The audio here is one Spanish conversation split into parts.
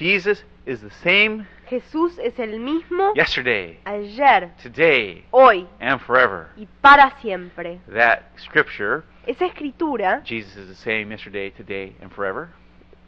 Jesus is the same Jesús es el mismo yesterday, ayer, today, hoy and forever. y para siempre. That scripture, Esa escritura, Jesus is the same yesterday, today, and forever,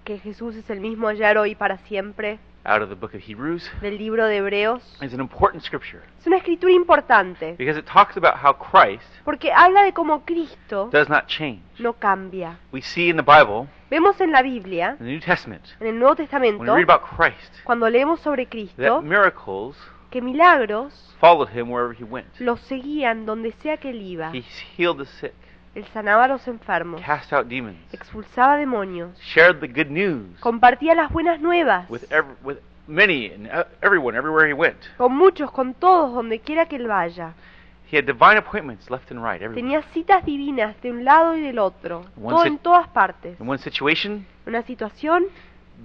que Jesús es el mismo ayer, hoy y para siempre, out of the book of Hebrews, del libro de Hebreos, is an important scripture es una escritura importante because it talks about how Christ porque habla de cómo Cristo does not change. no cambia. We see in the Bible, Vemos en la Biblia, in the New Testament, en el Nuevo when we Testamento, read about Christ, cuando leemos sobre that Cristo, miracles que milagros followed him wherever he went. los seguían donde sea que él iba. He healed the sick, Él sanaba a los enfermos, cast out demons, expulsaba demonios, shared the good news compartía las buenas nuevas with every, with many and uh, everyone everywhere he went. con muchos, con todos, donde quiera que él vaya. He had divine appointments left and right everywhere. Tenía citas divinas de un lado y del otro, One todo sit- en todas partes. In one situation, Una situación,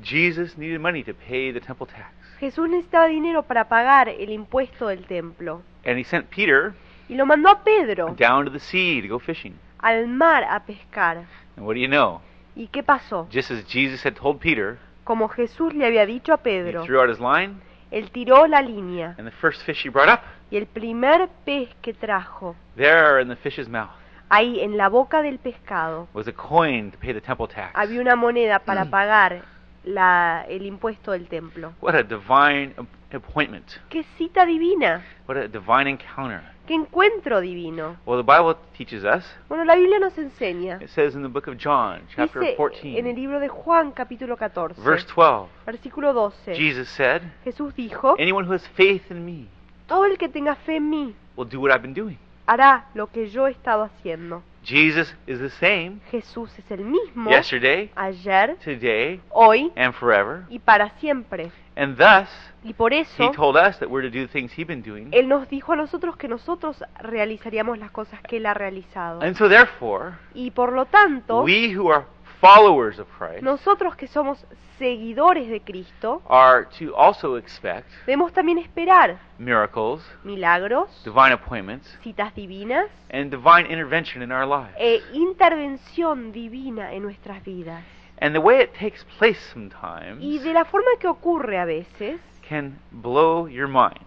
Jesus needed money to pay the temple tax. Jesús necesitaba dinero para pagar el impuesto del templo. And he sent Peter Y lo mandó a Pedro down to the sea to go fishing. Al mar a pescar. And what do you know? ¿Y qué pasó? Just as Jesus had told Peter, Como Jesús le había dicho a he Pedro, threw out his line, él tiró la línea and the first fish he brought up, y el primer pez que trajo there in the fish's mouth, ahí en la boca del pescado was a coin to pay the temple tax. había una moneda para pagar la- el impuesto del templo. What a divine ap- appointment. ¡Qué cita divina! What a divine encounter. ¡Qué encuentro divino! Well, the Bible teaches us, Bueno, la Biblia nos enseña, it says in the book of John, chapter dice 14, en el libro de Juan capítulo 14, verse 12, versículo 12, Jesus said, Jesús dijo, Anyone who has faith in me todo el que tenga fe en mí will do what I've been doing. Hará lo que yo he estado haciendo. Jesus is the same Jesús es el mismo yesterday, ayer, today, hoy and forever. y para siempre. And thus, Y por he eso told us that we're to do the things he's been doing. Él nos dijo a nosotros que nosotros realizaríamos las cosas que Él ha realizado. And so therefore, Y por lo tanto, we who are followers of Christ nosotros que somos seguidores de Cristo, are to also expect debemos también esperar miracles, milagros, divine appointments, citas divinas and divine intervention in our lives. e intervención divina en nuestras vidas. And the way it takes place sometimes Y de la forma que ocurre a veces, can blow your mind.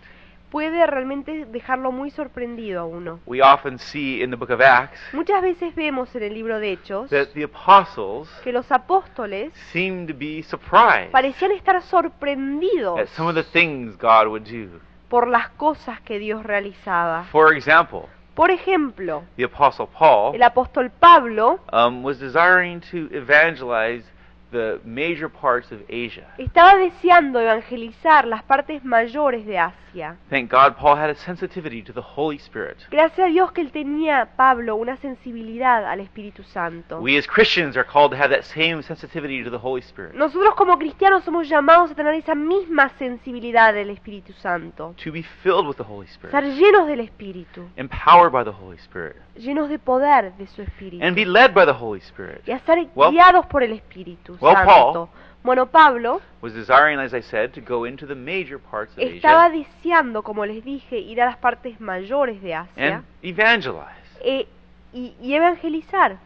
Puede realmente dejarlo muy sorprendido a uno. We often see in the book of Acts Muchas veces vemos en el libro de Hechos that the apostles que los apóstoles seem to be surprised parecían estar sorprendidos at some of the things God would do. por las cosas que Dios realizaba. For example, Por ejemplo, the apostle Paul el apóstol Pablo um, was desiring to evangelize the major parts of Asia. estaba deseando evangelizar las partes mayores de Asia. Thank God Paul had a sensitivity to the Holy Spirit. Gracias a Dios que él tenía, Pablo, una sensibilidad al Espíritu Santo. We as Christians are called to have that same sensitivity to the Holy Spirit, Nosotros como cristianos somos llamados a tener esa misma sensibilidad del Espíritu Santo. to be filled with the Holy Estar Spirit, llenos del Espíritu, empowered by the Holy Spirit, llenos de poder de su Espíritu. and be led by the Holy Spirit. Y a ser Well- guiados por el Espíritu Well, Santo. Bueno, Pablo Was desiring, as I said, to go into the major parts of estaba Asia deseando, como les dije, ir a las partes mayores de Asia and evangelize. e- y, y evangelizar.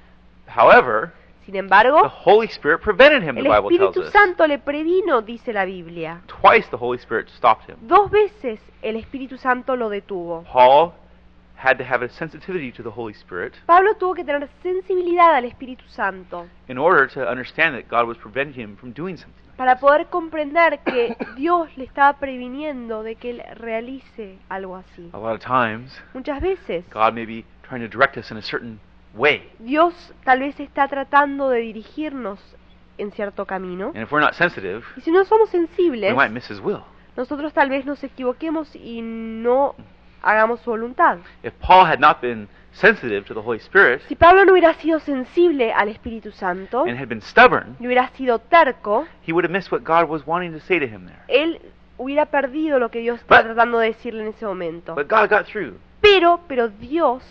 However, Sin the embargo, Holy Spirit prevented him, the el Bible tells Espíritu us. Santo le previno, dice la Biblia. Twice the Holy Spirit stopped him. Dos veces el Espíritu Santo lo detuvo. Paul had to have a sensitivity to the Holy Spirit Pablo tuvo que tener sensibilidad al Espíritu Santo in order to understand that God was preventing him from doing something. para poder comprender que Dios le estaba previniendo de que él realice algo así. A lot of times, Muchas veces God may be trying to direct us in a certain way. Dios tal vez está tratando de dirigirnos en cierto camino. And if we're not sensitive, Y si no somos we sensibles, might miss His will. nosotros tal vez nos equivoquemos y no hagamos su voluntad. If Paul had not been sensitive to the Holy Spirit Si Pablo no hubiera sido sensible al Espíritu Santo, and had been stubborn, no hubiera sido terco, he would have missed what God was wanting to say to him there. él hubiera perdido lo que Dios estaba But- tratando de decirle en ese momento. But God got through. Pero, pero Dios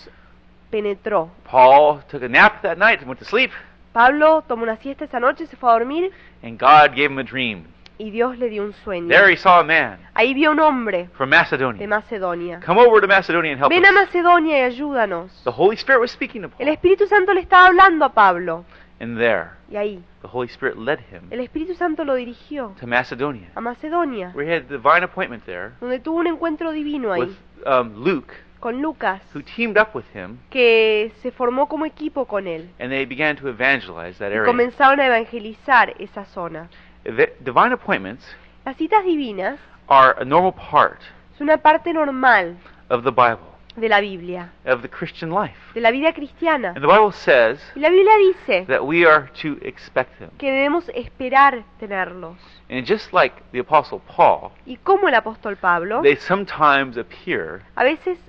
penetró. Paul took a nap that night and went to sleep, Pablo tomó una siesta esa noche, se fue a dormir and God gave him a dream. Y Dios le dio un sueño. There he saw a man Ahí vio un hombre from de Macedonia. Macedonia. Come over to Macedonia and help Ven a us. Macedonia y ayúdanos. The Holy Spirit was speaking to El Paul. Espíritu Santo le estaba hablando a Pablo. And there, Y ahí, the Holy Spirit led him el Espíritu Santo lo dirigió to Macedonia, a Macedonia, where he had a divine appointment there donde tuvo un encuentro divino with ahí um, Luke, con Lucas, who teamed up with him, que se formó como equipo con él. and they began to evangelize that Y area. comenzaron a evangelizar esa zona. Eva- Divine appointments Las citas divinas are a normal part es una parte normal of the Bible, de la Biblia, of the Christian life. de la vida cristiana. And the Bible says Y la Biblia dice that we are to expect them. que debemos esperar tenerlos. And just like the Apostle Paul, Y como el apóstol Pablo, they sometimes appear a veces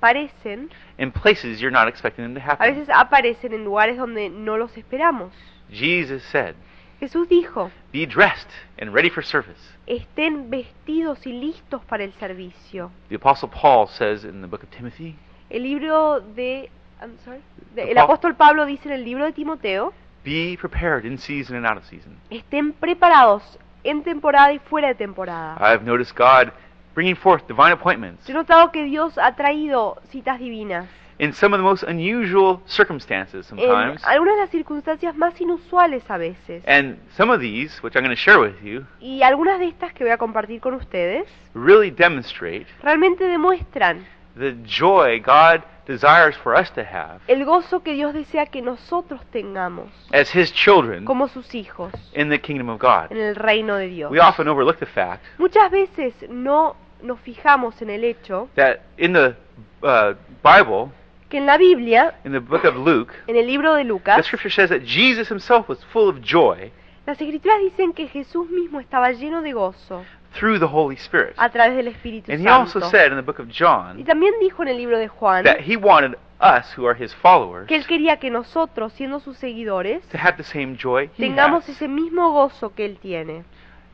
parecen, in places you're not expecting them to a happen. veces aparecen en lugares donde no los esperamos. Jesus said, Jesús dijo, Be dressed and ready for service. estén vestidos y listos para el servicio. The Apostle Paul says in the book of Timothy, El libro de... I'm sorry, de- el apóstol Pablo dice en el libro de Timoteo, Be prepared in season and out of season. estén preparados en temporada y fuera de temporada. I've noticed God bringing forth divine appointments Yo he notado que Dios ha traído citas divinas in some of the most unusual circumstances en sometimes. algunas de las circunstancias más inusuales a veces. And some of these, which I'm going to share with you, Y algunas de estas que voy a compartir con ustedes really demonstrate realmente demuestran the joy God desires for us to have el gozo que Dios desea que nosotros tengamos as His children como sus hijos in the kingdom of God. en el reino de Dios. We often overlook the fact Muchas veces no nos fijamos en el hecho that in the uh, Bible, que en la Biblia, in the book of Luke, en el libro de the Lucas, scripture says that Jesus himself was full of joy las escrituras dicen que Jesús mismo estaba lleno de gozo through the Holy Spirit. a través del Espíritu And he also Santo. said in the book of Y John también dijo en el libro de Juan that he wanted us, who are his followers, que él quería que nosotros, siendo sus seguidores, to have the same joy he tengamos has. ese mismo gozo que él tiene.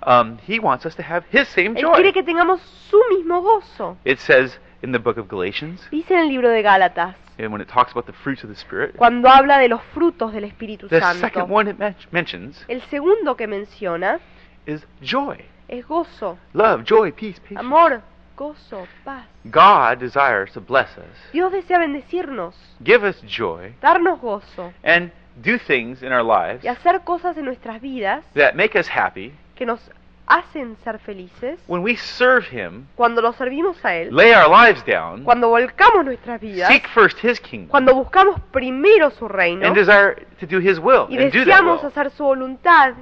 Um, he wants us to have his same Él joy. quiere que tengamos su mismo gozo. It says in the book of Galatians, Dice en el libro de Gálatas, and when it talks about the fruits of the Spirit, cuando habla de los frutos del Espíritu the Santo. second one it men- mentions El segundo que menciona is joy. es gozo, Love, joy, peace, patience. amor, gozo, paz. God desires to bless us, Dios desea bendecirnos, give us joy, darnos gozo and do things in our lives y hacer cosas en nuestras vidas that make us happy que nos hacen ser felices when we serve Him, cuando lo servimos a Él, lay our lives down, cuando volcamos nuestras vidas, seek first His kingdom, cuando buscamos primero su reino and desire to do His will, y and do that deseamos will, hacer su voluntad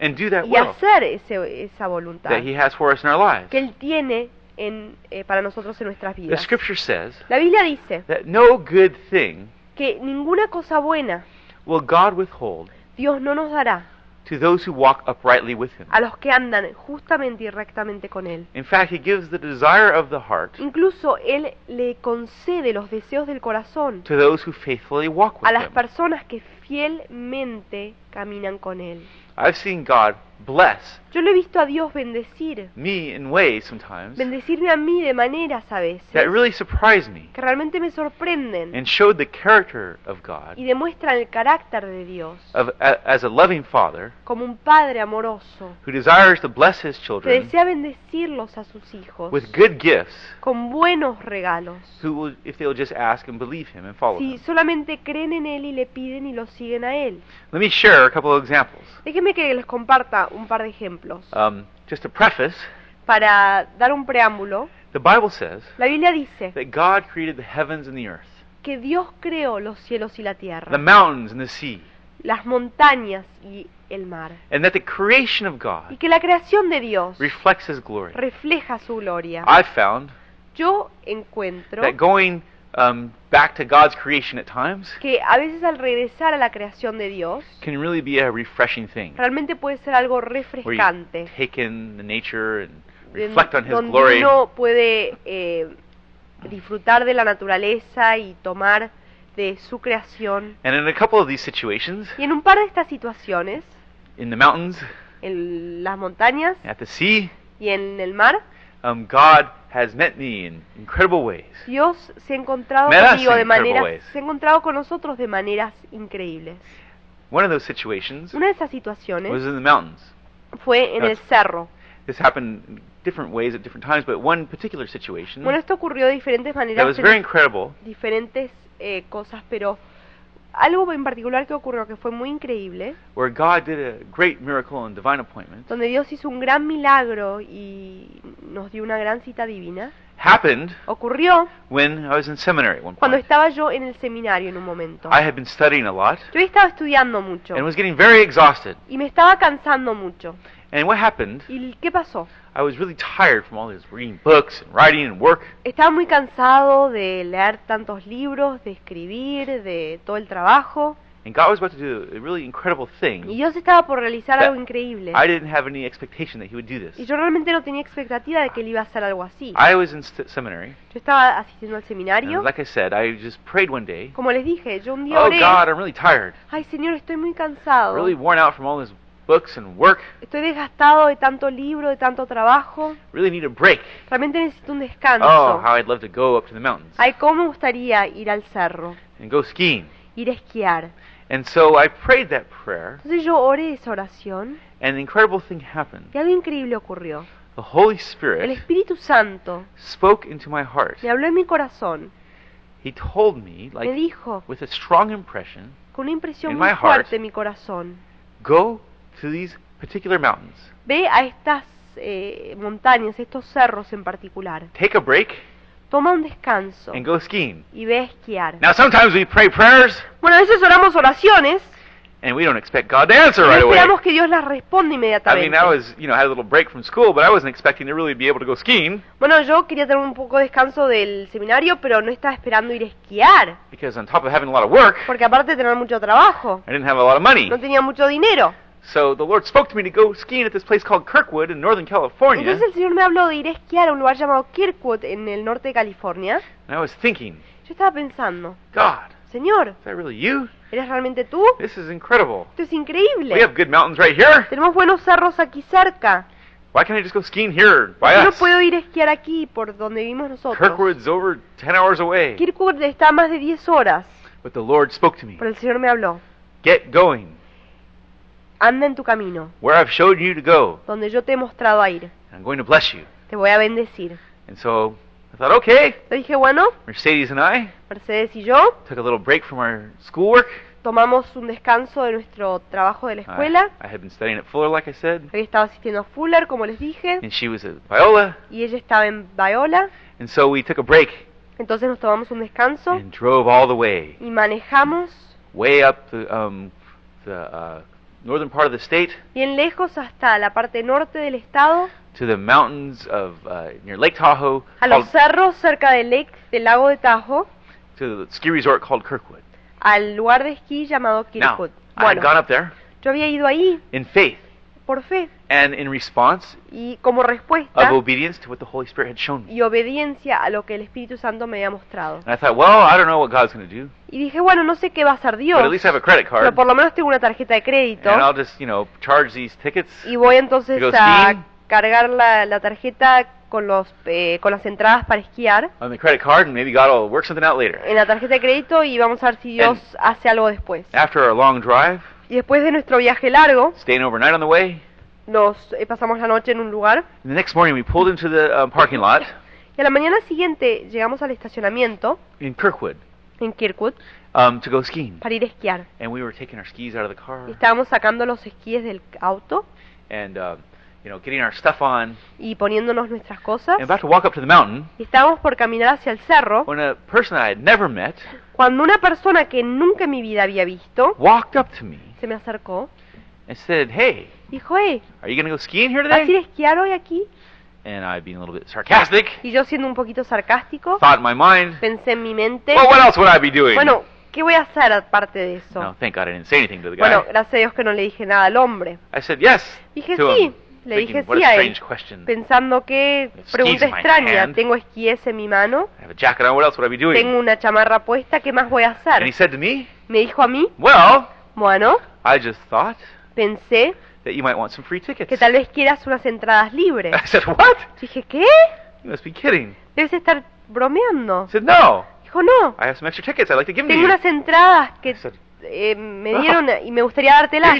and do that y will hacer ese, esa voluntad that He has for us in our lives. que Él tiene en, eh, para nosotros en nuestras The vidas. Scripture says La Biblia dice that no good thing que ninguna cosa buena will God withhold Dios no nos dará to those who walk uprightly with Him. a los que andan justamente y rectamente con Él. In fact, He gives the desire of the heart Incluso Él le concede los deseos del corazón to those who faithfully walk with a las Him. personas que fielmente caminan con Él. I've seen God bless Yo lo he visto a Dios bendecir, me in ways sometimes bendecirme a mí de maneras a veces that really surprised me que realmente me sorprenden and showed the character of God y demuestran el carácter de Dios of, a, as a loving Father como un Padre amoroso who desires to bless His que children desea bendecirlos a sus hijos with good gifts con buenos regalos. who will, if they'll just ask and believe Him and follow Si Him. solamente creen en Él y le piden y lo siguen a Él. Let me share a couple of examples. Déjenme que les comparta un par de ejemplos. Um, just to preface, Para dar un preámbulo, the Bible says la Biblia dice that God created the heavens and the earth, que Dios creó los cielos y la tierra, the mountains and the sea, las montañas y el mar, and that the creation of y God que la creación de Dios reflects His glory. refleja su gloria. I've found Yo encuentro that going um, back to God's creation at times que a veces al regresar a la creación de Dios, can really be a refreshing thing, realmente puede ser algo where you refrescante. take in the nature and de- reflect on His donde glory. uno puede eh, disfrutar de la naturaleza y tomar de su creación. And in a couple of these situations, Y en un par de estas situaciones, in the mountains, en las montañas at the sea, y en el mar, um, God has met me in incredible ways. Dios se ha encontrado Me das conmigo de maneras, se ha encontrado con nosotros de maneras increíbles. One of those situations Una de esas was situaciones in the mountains. fue en el That's- cerro. This happened different ways at different times, but one particular situation Bueno, esto ocurrió de diferentes that maneras, was en very incredible diferentes eh, cosas, pero algo en particular que ocurrió que fue muy increíble, where God did a great miracle and divine appointment, donde Dios hizo un gran milagro y nos dio una gran cita divina, happened ocurrió when I was in seminary one cuando point. estaba yo en el seminario en un momento. I had been studying a lot Yo estaba estudiando mucho and was getting very exhausted. y me estaba cansando mucho. And what happened, ¿Y qué pasó? I was really tired from all this reading books and writing and work. Estaba muy cansado de leer tantos libros, de escribir, de todo el trabajo. And God was about to do a really incredible Y thing. Dios estaba por realizar algo increíble. I didn't have any expectation that He would do Y this. yo realmente no tenía expectativa de que él iba a hacer algo así. I was in seminary, Yo estaba asistiendo al and seminario. like I said, I just prayed one day. Como les dije, yo un día Oh oré. God, I'm really tired, Ay, Señor, estoy muy cansado. really worn out from all this books and work. Estoy desgastado de tanto libro, de tanto trabajo. Really need a break. Realmente necesito un descanso. Oh, how I'd love to go up to the mountains Ay, cómo me gustaría ir al cerro, and go skiing. ir a esquiar. And so I prayed that prayer, Entonces yo oré esa oración and an incredible thing happened. y algo increíble ocurrió. The Holy El Spirit Espíritu Santo spoke into my heart. me habló en mi corazón. He told me, Me like dijo, with a strong impression, con una impresión muy my heart, fuerte en mi corazón, go to these particular mountains. ve a estas eh, montañas, estos cerros en particular. Take a break Toma un descanso and go skiing. y ve a esquiar. Now, sometimes we pray prayers Bueno, a veces oramos oraciones and we don't expect God to answer right away. esperamos que Dios las responda I inmediatamente. mean, I was, you know, had a little break from school, but I wasn't expecting to really be able to go skiing Bueno, yo quería tener un poco de descanso del seminario, pero no estaba esperando ir a esquiar, because on top of having a lot of work, porque aparte de tener mucho trabajo, I didn't have a lot of money. no tenía mucho dinero. So the Lord spoke to me to go skiing at this place called Kirkwood in Northern California. Entonces el Señor me habló de ir a esquiar a un lugar llamado Kirkwood en el norte de California. And I was thinking, Yo estaba pensando, God, Señor, is that really you? ¿eres realmente tú? This is incredible. Esto es increíble. We have good mountains right here. Tenemos buenos cerros aquí cerca. Why can't I just go skiing here by Yo no us? puedo ir a esquiar aquí por donde vivimos nosotros. Kirkwood's over 10 hours away. Kirkwood está a más de 10 horas, But the Lord spoke to me. pero el Señor me habló. Get going. Anda en tu camino, Where I've showed you to go. donde yo te he mostrado a ir. I'm going to bless you. Te voy a bendecir. And so I thought, okay. Le dije, bueno, Mercedes and I Mercedes y yo took a little break from our schoolwork. tomamos un descanso de nuestro trabajo de la I, escuela. I had been studying at Fuller, like I said. Había estado asistiendo a Fuller, como les dije, And she was at Viola. y ella estaba en Viola. And so we took a break Entonces nos tomamos un descanso and drove all the way, y manejamos way up the, um, the uh, northern part of the state bien lejos hasta la parte norte del estado, to the mountains of uh, near Lake Tahoe, a los called- cerros cerca del, lake, del lago de Tahoe, to the ski resort called Kirkwood. al lugar de esquí llamado Now, Kirkwood. I had Bueno, gone up there yo había ido ahí in faith por fe and in response y como of respuesta obedience to what the Holy Spirit had shown me. y obediencia a lo que el Espíritu Santo me había mostrado. And I thought, well, I don't know what God's going to do, Y dije, bueno, no sé qué va a hacer Dios, but at least I have a credit pero card, por lo menos tengo una tarjeta de crédito and I'll just, you know, charge these tickets. y voy entonces To go a skiing. cargar la, la tarjeta con los eh, con las entradas para esquiar on the credit card, and maybe God will work something out later. en la tarjeta de crédito y vamos a ver si Dios hace algo después. After our long drive, Y después de nuestro viaje largo, staying overnight on the way, nos eh, pasamos la noche en un lugar the next morning we pulled into the uh, parking lot y a la mañana siguiente llegamos al estacionamiento in Kirkwood en Kirkwood um, to go skiing. para ir a esquiar. And we were taking our skis out of the car estábamos sacando los esquíes del auto and, uh, you know, getting our stuff on, y poniéndonos nuestras cosas. and about to walk up to the mountain Y estábamos por caminar hacia el cerro when a person I had never met cuando una persona que nunca en mi vida había visto walked up to me se me acercó. and said, Hey, Dijo, hey, are you going to go skiing here ¿vas a ir a today? esquiar hoy aquí? And I, being a little bit sarcastic, Y yo siendo un poquito sarcástico, thought in my mind, pensé en mi mente, Well, what else would I be doing? bueno, ¿qué voy a hacer aparte de eso? No, thank God I didn't say anything to the guy. Bueno, gracias a Dios que no le dije nada al hombre. I said yes Dije sí, him, le dije sí a él, pensando que pregunta extraña, tengo esquíes en mi mano, tengo una chamarra puesta, ¿qué más voy a And he hacer? said to me, dijo a mí, Well, bueno, I just thought pensé that you might want some free tickets. que tal vez quieras unas entradas libres. I said, What? Dije, ¿qué? You must be kidding. Debes estar bromeando. He said, No. Dijo, no, I have some extra tickets I'd like to give them tengo unas entradas que eh, me dieron y me gustaría dártelas.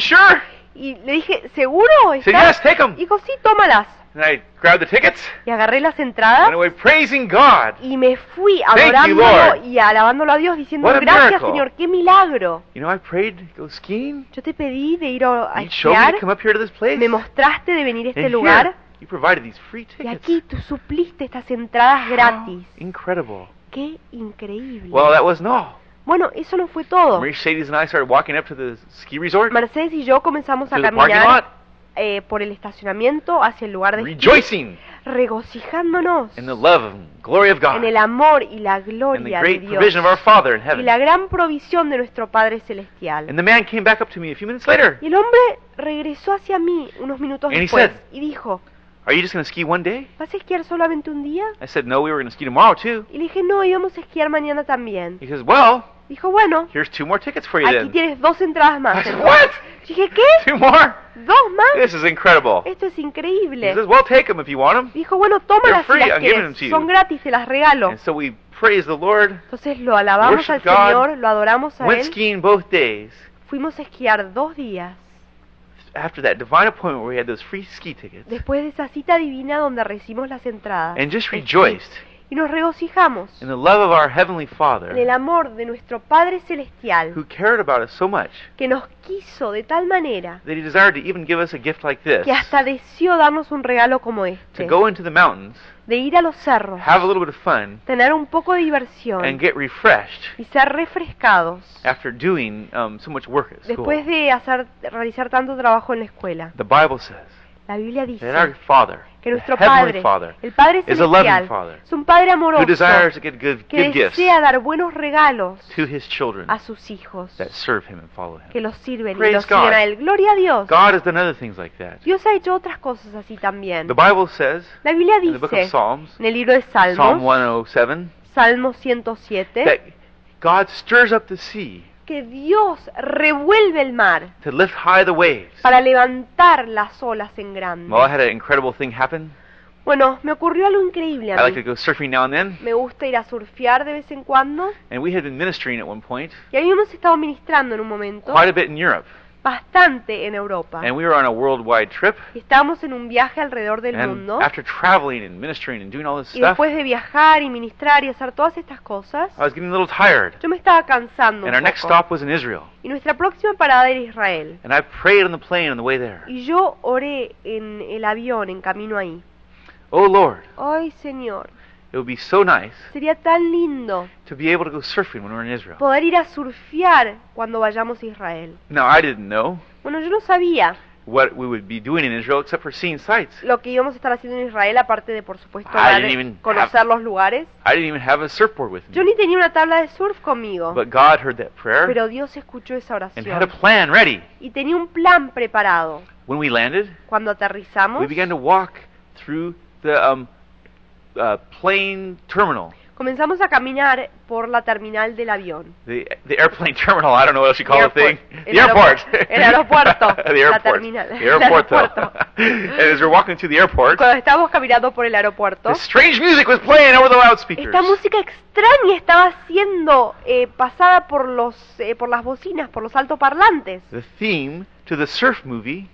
Y le dije, ¿seguro? Take them. Dijo, sí, tómalas. and I grabbed the tickets, y agarré las went entradas away praising God. y me fui adorándolo y alabándolo a Dios diciendo What gracias miracle." Señor, qué milagro. You know, I prayed to go skiing. Yo te pedí de ir a a me esquiar, to come up here to this place. me mostraste de venir a este And lugar here, you provided these free y tickets. aquí tú supliste estas entradas How gratis. incredible. Qué increíble. Well, that wasn't all. Bueno, eso no fue todo. Mercedes and I started walking up to the ski resort, Mercedes y yo comenzamos a to the parking caminar lot, eh, por el estacionamiento hacia el lugar de esquí, rejoicing regocijándonos in the love and glory of God en el amor y la and the gloria de great Dios provision of our Father in y heaven. la gran provisión de nuestro Padre Celestial. And the man came back up to me a few minutes later. Y el hombre regresó hacia mí unos minutos And he después said- y dijo, Are you just going to ski one day? ¿vas a esquiar solamente un día? I said, No, we were going to ski tomorrow too. Y le dije, no, íbamos a esquiar mañana también. He says, Well, Dijo, bueno, here's two more tickets for you aquí then. tienes dos entradas I más. said, entonces. What? Dije, ¿qué? Two more? ¿Dos más? This is incredible. Esto es He increíble. says, Well, take them if you want them. Dijo, bueno, tómalas si free, las I'm giving them quieres. to you. Son gratis, te las regalo. And so we praise the Lord, Entonces lo alabamos al God. Señor, lo adoramos a went Él. skiing both days. Fuimos a esquiar dos días. After that divine appointment where we had those free ski tickets, Después de esa cita divina donde recibimos las entradas. and just rejoiced Y nos regocijamos in the love of our Heavenly en el Father amor de nuestro Padre Celestial who cared about us so much que nos quiso de tal manera that He desired to even give us a gift like this que hasta deseó darnos un regalo como to este. go into the mountains, De ir a los cerros, have a little bit of fun, tener un poco de diversión and get refreshed y ser refrescados after doing um, so much work at school. después de hacer, realizar tanto trabajo en la escuela. The Bible says La Biblia dice that our Father, que nuestro Heavenly Padre, Father, el Padre is a loving Celestial, Father es un Padre who amoroso desires to give good, que desea dar buenos regalos to His children a sus hijos that serve Him and follow que Him. los sirven y los siguen God. a Él. Gloria a Dios. God has done other things like that. Dios ha hecho otras cosas así también. The Bible says La Biblia in the book of dice Psalms, en el libro de Psalm Salmos, 107, Salmo 107, that God stirs up the sea que Dios revuelve el mar to lift high the waves. para levantar las olas en grande. Well, I had an incredible thing happen. Bueno, me ocurrió algo increíble I a like to go surfing now and then, Me gusta ir a surfear de vez en cuando and we had been ministering at one point y habíamos estado ministrando en un momento quite a bit in Europe, bastante en Europa. and we were on a worldwide trip. Y Estábamos en un viaje alrededor del And mundo after traveling and ministering and doing all this y stuff, después de viajar y ministrar y hacer todas estas cosas, I was getting a little tired. yo me estaba cansando And un our next stop was in Israel. Y nuestra próxima parada era Israel. And I prayed on the plane on the way there. Y yo oré en el avión en camino ahí. Oh Lord, Ay, Señor, it would be so nice sería tan lindo to be able to go surfing when we're in Israel. poder ir a surfear cuando vayamos a Israel. Now, I didn't know Bueno, yo no sabía what we would be doing in Israel except for seeing sights. lo que íbamos a estar haciendo en Israel, aparte de, por supuesto, I didn't even conocer los lugares. I didn't even have a surfboard with Yo me. ni tenía una tabla de surf conmigo, But God heard that prayer pero Dios escuchó esa and had a oración plan ready. y tenía un plan preparado. When we landed, Cuando aterrizamos, we began to walk through the um, uh, plane terminal. comenzamos a caminar por la terminal del avión. The, the airplane terminal, I don't know what else you call the thing. The airport. el aeropuerto. the La airport. terminal. The aeropuerto. and as we're walking through the airport, Cuando estábamos caminando por el aeropuerto, this strange music was playing over the loudspeakers. esta música extraña estaba siendo eh, pasada por los eh, por las bocinas, por los altoparlantes. The theme to the surf movie,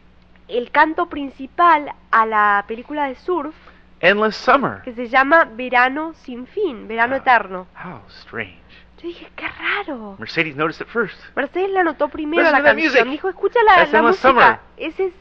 El canto principal a la película de surf Endless Summer. que se llama Verano sin fin, Verano eterno. How strange. Yo dije, qué raro. Mercedes noticed it first. Mercedes la notó primero Listen la to that canción. music. Dijo, escucha la, That's la Endless música. Summer. Ese es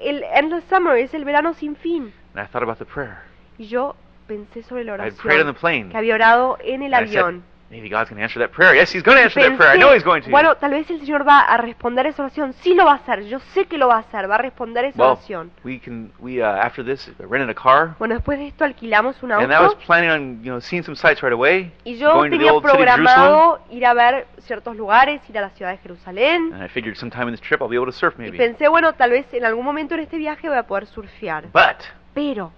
el Endless Summer, es el verano sin fin. And I thought about the prayer. Y yo pensé sobre la I'd prayed on the oración plane. que había orado en el And I said, avión. Maybe God's going to answer that prayer. Yes, He's going to Y answer that prayer. I know He's going to. bueno, tal vez el Señor va a responder esa oración. Sí lo va a hacer. Yo sé que lo va a hacer. Va a responder esa well, oración. we can. We uh, after this rented a car, Bueno, después de esto alquilamos un and I was auto planning on you know seeing some sights right away. y yo going to the tenía old city programado ir a ver ciertos lugares, ir a la ciudad de Jerusalén. And I figured sometime in this trip I'll be able to surf Y maybe. pensé, bueno, tal vez en algún momento en este viaje voy a poder surfear. But Pero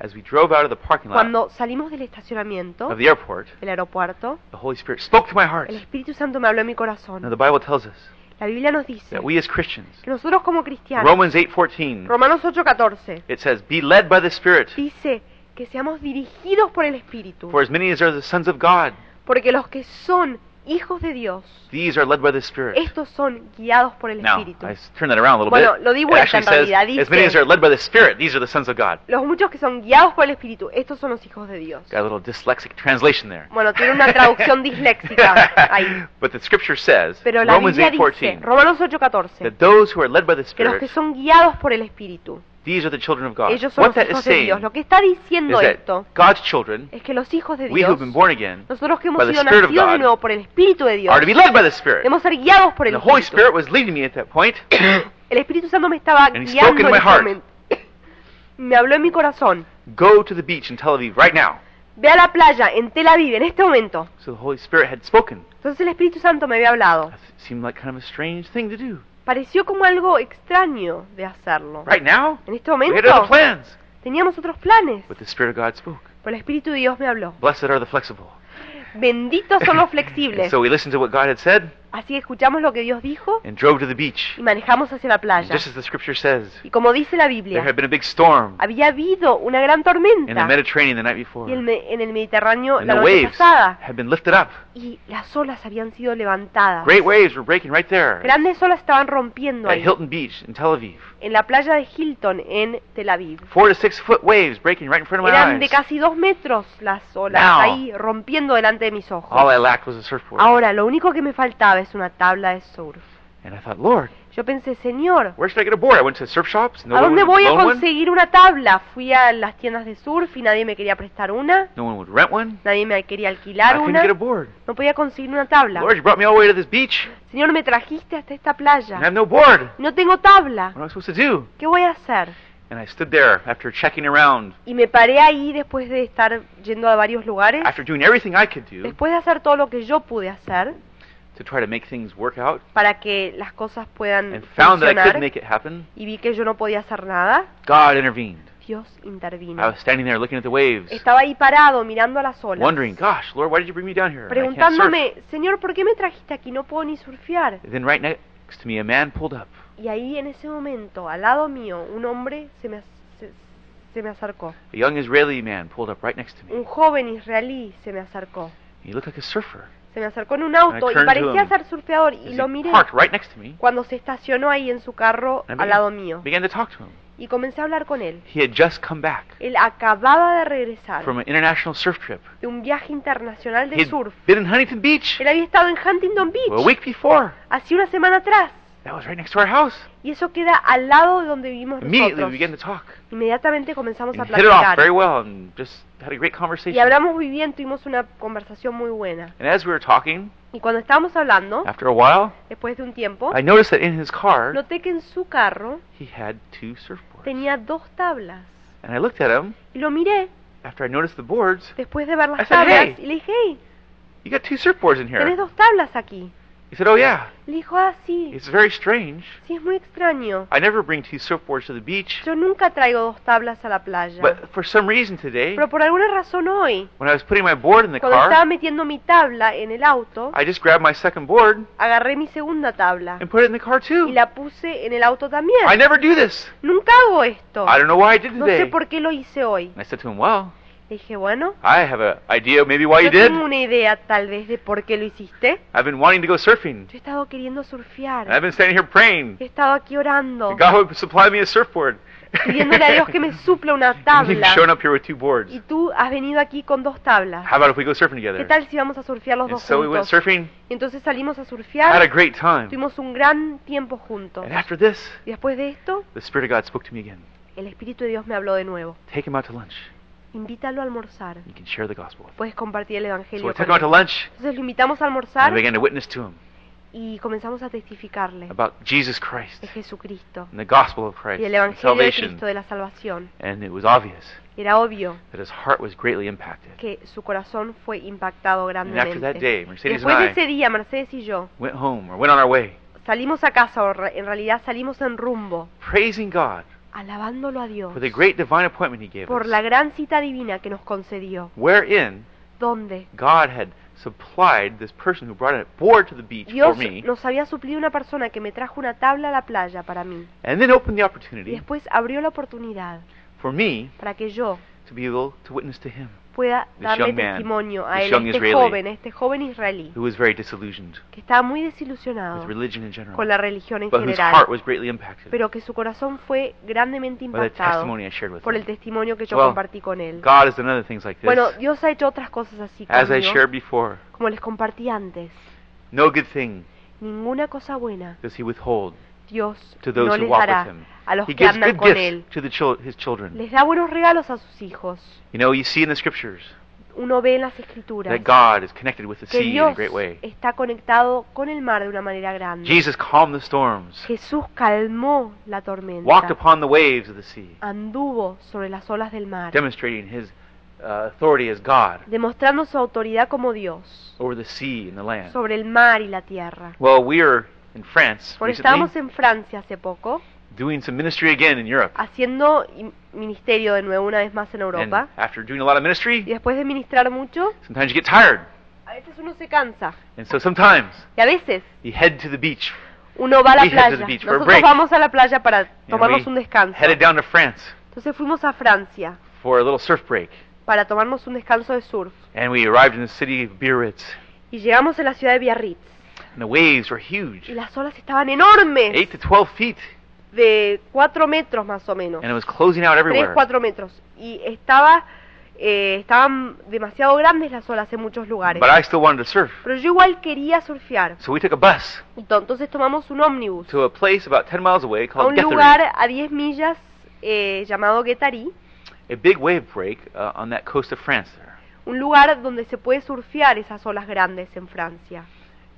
as we drove out of the parking lot cuando salimos del estacionamiento, of the airport, del aeropuerto, the Holy Spirit spoke to my heart. el Espíritu Santo me habló en mi Now corazón. the Bible tells us La Biblia nos dice that we as Christians, que nosotros como cristianos, Romans 8:14, Romanos 8:14, it says, "Be led by the Spirit, dice que seamos dirigidos por el Espíritu, for as many as are the sons of God, porque los que son hijos de Dios, These are led by the Spirit. estos son guiados por el Now, Espíritu. I turn that around a little Bueno, bit. lo di vuelta, en realidad, as many as dice- are led by the Spirit, these are the sons of God. Los muchos que son guiados por el Espíritu, estos son los hijos de Dios. Got a little dyslexic translation there. Bueno, tiene una traducción disléxica ahí. but the Scripture says, Pero la Romans Biblia dice, 8:14, Romanos 8:14, that those who are led by the que los que Spirit, son guiados por el Espíritu, these are the children of God. ellos son What los hijos de Dios. Lo que está diciendo esto God's children, es que los hijos de we who have Dios, been born again, nosotros que hemos sido nacidos de God, nuevo por el Espíritu de Dios, are to be led by the Spirit. debemos ser guiados por And el the Holy Espíritu. Spirit was leading me at that point. El Espíritu Santo me estaba And he spoke guiando en my heart. momento. Me habló en mi corazón. Go to the beach in Tel Aviv right now. Ve a la playa en Tel Aviv en este momento. So the Holy Spirit had spoken. Entonces el Espíritu Santo me había hablado. That seemed like kind of a strange thing to do. Pareció como algo extraño de hacerlo. Right now, En este momento plans. teníamos otros planes, But the Spirit of God spoke. pero el Espíritu de Dios me habló. Blessed are the flexible. Benditos son los flexibles. so we listened to what God had said Así que escuchamos lo que Dios dijo and drove to the beach. y manejamos hacia la And playa. just as the Scripture says, Y como dice la there Biblia, had been a big storm había habido una gran in the tormenta Mediterranean the night before. y el en el Mediterráneo And la the noche waves pasada had been lifted up. y las olas habían sido levantadas. Great waves were breaking right there Grandes olas estaban rompiendo at ahí, Hilton Beach in Tel Aviv. en la playa de Hilton, en Tel Aviv. Four to six foot waves breaking right in front of my Eran de casi dos metros las olas Now. ahí rompiendo delante de mis ojos. All I lacked was a surfboard. Ahora, lo único que me faltaba es una tabla de surf. And I thought, Lord, Yo pensé, Señor, where should I get a board? I went to surf shops. No ¿a one dónde voy a conseguir una tabla? Fui a las tiendas de surf y nadie me quería prestar una, No one would rent one. nadie me quería I alquilar couldn't una, get a board. no podía conseguir una tabla. Lord, you brought me all the way to this beach, Señor, me trajiste hasta esta and I have playa. no board. No tengo tabla. What am I supposed to do? ¿Qué voy a hacer? And I stood there after checking around, Y me paré ahí después de estar yendo a varios lugares, after doing everything I could do después de hacer todo lo que yo pude hacer to try to make things work out, para que las cosas puedan and found that I couldn't make it happen. y vi que yo no podía hacer nada, God intervened. Dios I intervino. was standing there looking at the waves, Estaba ahí parado mirando a las olas, wondering, gosh, Lord, why did you bring me down here? I preguntándome, Señor, ¿por qué me trajiste aquí? No puedo ni surfear. Then right next to me, a man pulled up. Y ahí en ese momento, al lado mío, un hombre se me, se me acercó. A young Israeli man pulled up right next to me. Un joven israelí se me acercó. He looked like a surfer. Se me acercó en un auto y parecía ser surfeador y lo he miré parked right next to me, cuando se estacionó ahí en su carro al lado mío. began to talk to him. Y comencé a hablar con él. He had just come back Él acababa de regresar from an international surf trip. de un viaje internacional de surf. been in Huntington Beach Él había estado en Huntington a Beach week before. hace una semana atrás. That was right next to our house. Y eso queda al lado de donde vivimos Immediately we began to nosotros. talk. Inmediatamente comenzamos a And hit it off very well and just had a great Y conversation. hablamos muy bien, tuvimos una conversación muy buena. And as we were talking, Y cuando estábamos hablando, after a while, después de un tiempo, I noticed that in his car noté que en su carro he had two surfboards. tenía dos tablas. And I looked at him Y lo miré after I noticed the boards. después de ver I las said, tablas "Hey." y le dije, hey, You got two surfboards in tenés here. dos tablas aquí. He said, Oh yeah. Le dijo, ah, sí, It's very strange. sí, es muy extraño. I never bring two surfboards to the beach. Yo nunca traigo dos tablas a la playa. But for some reason today, Pero por alguna razón hoy, when I was putting my board in the cuando estaba car, metiendo mi tabla en el auto, I just grabbed my second board agarré mi segunda tabla and put it in the car y too. la puse en el auto también. I never do this. Nunca hago esto. I don't know why I did No sé today. por qué lo hice hoy. And I said to him, Well, Le dije, bueno, I have an idea maybe why you yo did. tengo una idea tal vez de por qué lo hiciste. I've been wanting to go surfing. Yo he estado queriendo And I've surfear. been standing here praying. He estado aquí orando, God would supply me a surfboard. pidiéndole a Dios que me supla una And you've shown tabla. up here with two boards. Y tú has venido aquí con dos tablas. How about if we go surfing ¿Qué together? tal si vamos a surfear los And dos so we went juntos? surfing, Y entonces salimos a had a surfear, great time. tuvimos un gran tiempo juntos. And after this, Y después de esto, the Spirit of God spoke to me again. el Espíritu de Dios me habló de nuevo. Take him out to lunch. Invítalo a almorzar. You can share the gospel. with him. Puedes compartir el So Evangelio we took con him out to él. lunch, Entonces lo invitamos a and almorzar began to witness to him y comenzamos a testificarle about Jesus Christ de Jesucristo and the gospel of Christ y el and Evangelio de salvation. Cristo de la salvación. And it was obvious Era obvio that his heart was greatly impacted. que su corazón fue impactado And after that grandemente. day, Y Mercedes Después de and ese I día, Mercedes y yo went home or went on our way, salimos a casa, o re- en realidad salimos en rumbo, praising God alabándolo a Dios for the great divine appointment He gave por us, la gran cita divina que nos concedió, wherein donde God had supplied this person who brought a board to the beach for Dios me, nos había suplido una persona que me trajo una tabla a la playa para mí and then opened the y opportunity después abrió la oportunidad for me para que yo to be able to witness to Him. Pueda darle testimonio a él, este joven, este joven israelí, who was very disillusioned que estaba muy desilusionado con la religión en general, pero que su corazón fue grandemente impactado por el testimonio que yo compartí con él. God has done other things like this. Bueno, Dios ha hecho otras cosas así As I conmigo, shared before, como les compartí antes. no good thing Ninguna cosa buena does He withhold Dios to those no who les walk dará with Him. a los He que gives andan good con gifts Él. to the chil- His children. Les da buenos regalos a sus hijos. You know, you see in the Scriptures Uno ve en las escrituras that God is connected with the que sea in a Dios great way. está conectado con el mar de una manera grande. Jesus calmed the storms, Jesús calmó la walked tormenta, upon the waves of the sea, anduvo sobre las olas del mar, demonstrating His uh, authority as God demostrando su autoridad como Dios over the sea and the land. sobre el mar y la tierra. Well, we are in France recently estábamos en Francia hace poco, doing some ministry again in Europe. haciendo ministerio de nuevo una vez más en And Europa. after doing a lot of Y ministry, después de ministrar mucho, sometimes you get tired. a veces uno se cansa. And so sometimes Y a veces you head to the beach. uno va a la We head to playa. the beach for a Nosotros break. vamos a la playa para tomarnos we un descanso. headed down to France Entonces fuimos a Francia for a little surf break. para tomarnos un descanso de surf. And we arrived in the city of Biarritz. Y llegamos a la ciudad de Biarritz. And the waves were Y huge, las olas estaban enormes, 8 to 12 feet. de 4 metros más o menos. And it was closing out 3, everywhere. 4 metros. Y estaba, eh, estaban demasiado grandes las olas en muchos lugares. But I still wanted to surf. Pero yo igual quería surfear. So we took a bus Y to- Entonces tomamos un ómnibus to a place about 10 miles away a called un Guthrie. lugar a 10 millas eh, llamado Guétari. A big wave break uh, on that coast of France there. Un lugar donde se puede surfear esas olas grandes en Francia.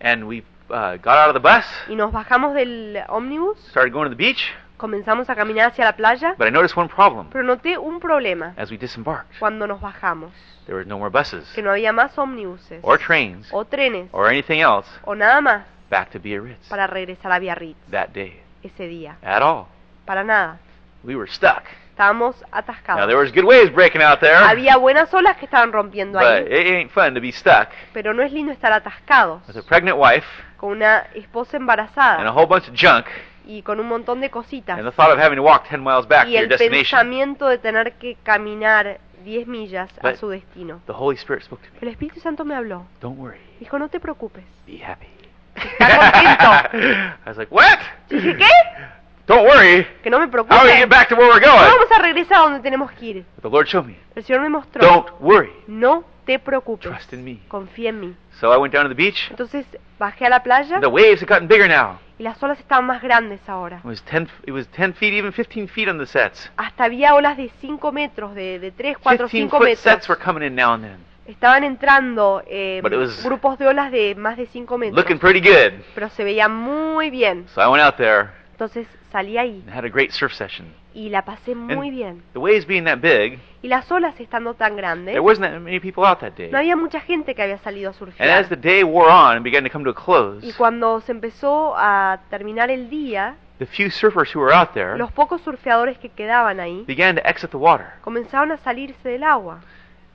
And we uh, got out of the bus, Y nos bajamos del ómnibus, started going to the beach, comenzamos a caminar hacia la playa, but I noticed one problem pero noté un problema as we disembarked. cuando nos bajamos, There were no more buses que no había más ómnibuses or trains o trenes or anything else o nada más back to Biarritz para regresar a Biarritz that day ese día, at all. para nada. We were stuck. Estábamos Now atascados. there was good waves breaking out there, Había buenas olas que estaban rompiendo but ahí, it ain't fun to be stuck pero no es lindo estar atascados with a pregnant wife con una esposa and a embarazada whole bunch of junk y con un montón de cositas and the thought of having to walk 10 miles back to y your el destination. pensamiento de tener que caminar 10 millas a But- su destino. The Holy Spirit spoke to me. El Espíritu Santo me habló. Don't worry. Dijo, no te preocupes. Be happy. Está contento. I was like, what? Dije, ¿qué? Don't worry. Que no me preocupe. How are we get back to where we're No going? vamos a regresar a donde tenemos que ir. But the Lord showed me. El Señor me mostró. Don't worry. No te preocupes. Trust in me. Confía en mí. So I went down to the beach. Entonces bajé a la playa The waves had gotten bigger now. y las olas estaban más grandes ahora. It was 10, it was 10 feet, even 15 feet on the sets. Hasta había olas de 5 metros, de, de 3, 4, 15 5 foot metros. sets were coming in now and then. Estaban entrando eh, But it was- grupos de olas de más de 5 metros. Looking pretty good. Pero se veía muy bien. So I went out there Entonces salí ahí and had a great surf session. y la pasé muy And bien. The waves being that big, Y las olas estando tan grandes, there wasn't that many people out that day. no había mucha gente que había salido a And surfear. as the day wore on and began to come to a close, Y cuando se empezó a terminar el día, the few surfers who were out there los pocos surfeadores que quedaban ahí began to exit the water. comenzaron a salirse del agua.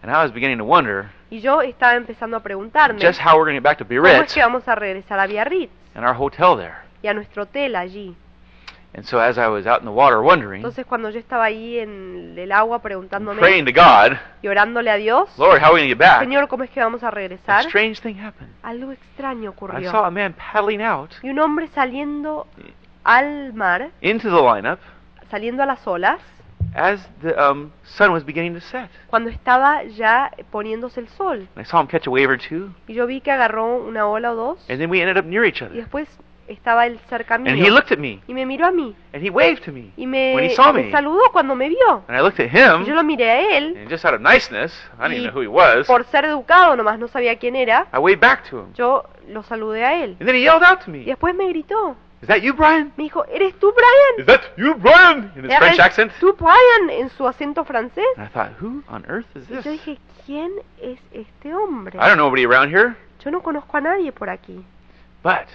And I was beginning to wonder Y yo estaba empezando a preguntarme, just how we're going to get back to ¿cómo es Biarritz que vamos a regresar a Biarritz and our hotel there. y a nuestro hotel allí? And so as I was out in the water wondering, Entonces cuando yo estaba ahí en el agua preguntándome praying to God, y orándole a Dios, Lord, how are we to get back? Señor, ¿cómo es que vamos a A regresar? strange thing happened. Algo extraño I ocurrió. saw a man paddling out Y un hombre saliendo al mar, into the lineup saliendo a las olas, as the um, sun was beginning to set. cuando estaba ya poniéndose el sol. And I saw him catch a wave or two, Y yo vi que agarró una ola o dos and then we ended up near each y other. después estaba él cerca And he mío. looked at me, Y me miró a mí. and he waved to me Y me, when he saw me me. saludó cuando me vio. And I looked at Y yo lo miré a él. and just out of niceness, I didn't even Y know who he was, por ser educado nomás, no sabía quién era, I waved back to him. yo lo saludé a él. And then he yelled out to Y me, después me gritó. Is that you, Brian? Me dijo, ¿eres tú, Brian? Is that you, Brian? In his ¿Eres French accent. tú, Brian? En su acento francés. And I thought, who on earth is Y yo this? dije, ¿quién es este hombre? I don't know nobody around here, Yo no conozco a nadie por aquí. but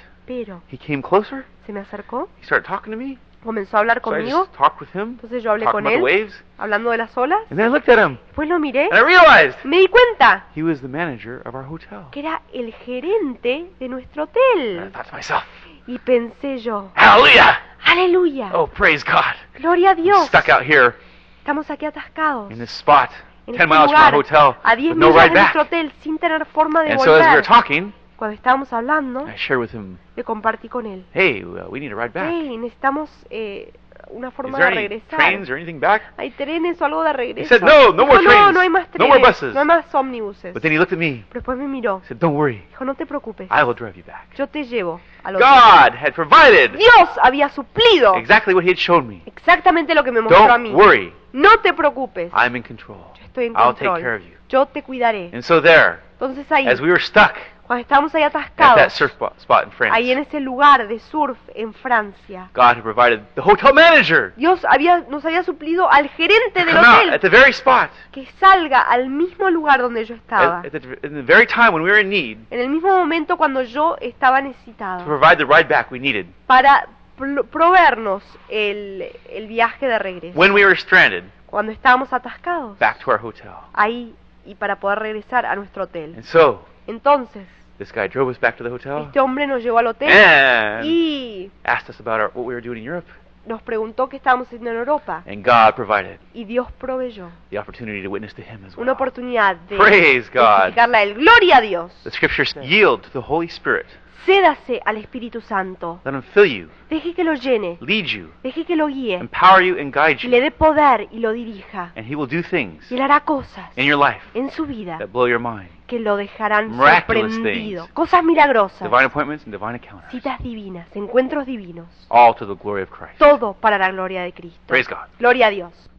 He came closer. se me acercó, He started talking to me. comenzó a hablar So I conmigo. just talked with him, Entonces yo hablé con about the él, waves, hablando de las olas. and then I looked at him, Después lo miré and I realized me di cuenta he was the manager of our hotel. que era el gerente de nuestro And I hotel. thought to myself, Y pensé yo, Hallelujah! aleluya, Oh, praise God! gloria a I'm Dios. stuck out here Estamos aquí atascados in this spot en 10 este miles from our lugar, hotel a 10 with no millas ride de nuestro hotel, sin tener forma de And so as we were volver. talking, Cuando estábamos hablando, I shared with him, le compartí con él. hey, uh, we need a ride back. Hey, necesitamos eh, una forma de regresar. trains or anything back? ¿Hay trenes o algo de regreso? said, "No, no more Dijo, no, trains. no hay más No more trenes, buses." no hay más ómnibuses. But then he looked at me Pero después me miró. and said, don't worry, Dijo, no te preocupes, I will drive you back. yo te llevo al hotel. God had provided Dios había suplido exactly what he had shown me. exactamente lo que me mostró a mí. Worry, No te preocupes, I'm in control. yo estoy en I'll take care of you. Yo te cuidaré. And so there, Entonces ahí, as we were stuck cuando estábamos ahí at that atascados, surf spot, in ahí en France, ese lugar de surf en Francia, God had provided the hotel manager. Dios había, nos había suplido al gerente to del out at hotel the very spot, que salga al mismo lugar donde yo estaba, at, at the, in the very time when we were in need, en el mismo momento cuando yo estaba to necesitado, provide the ride back we needed. Para pro- proveernos el, el viaje de regreso. when we were stranded. Cuando estábamos atascados, back to our hotel. ahí y para poder regresar a nuestro hotel. And so, Entonces, this guy drove us back to the hotel este hombre nos llevó al hotel and y asked us about our, what we were doing in Europe. nos preguntó qué estábamos haciendo en Europa And God provided y Dios proveyó the opportunity to witness to Him as well. una oportunidad de Praise God. testificarle a él. Gloria a Dios. The scriptures yield to the Holy Spirit. Cédase al Espíritu Santo. Let Him fill you, Deje que lo llene. lead you, Deje que lo guíe. empower you, and guide Y le you. dé poder y lo dirija. And He will do things Y él hará cosas in your life en su vida that blow your mind. Que lo dejarán sorprendido. Cosas milagrosas. Divine appointments and divine encounters. Citas divinas. Encuentros divinos. All to the glory of Christ. Todo para la gloria de Cristo. Gloria a Dios.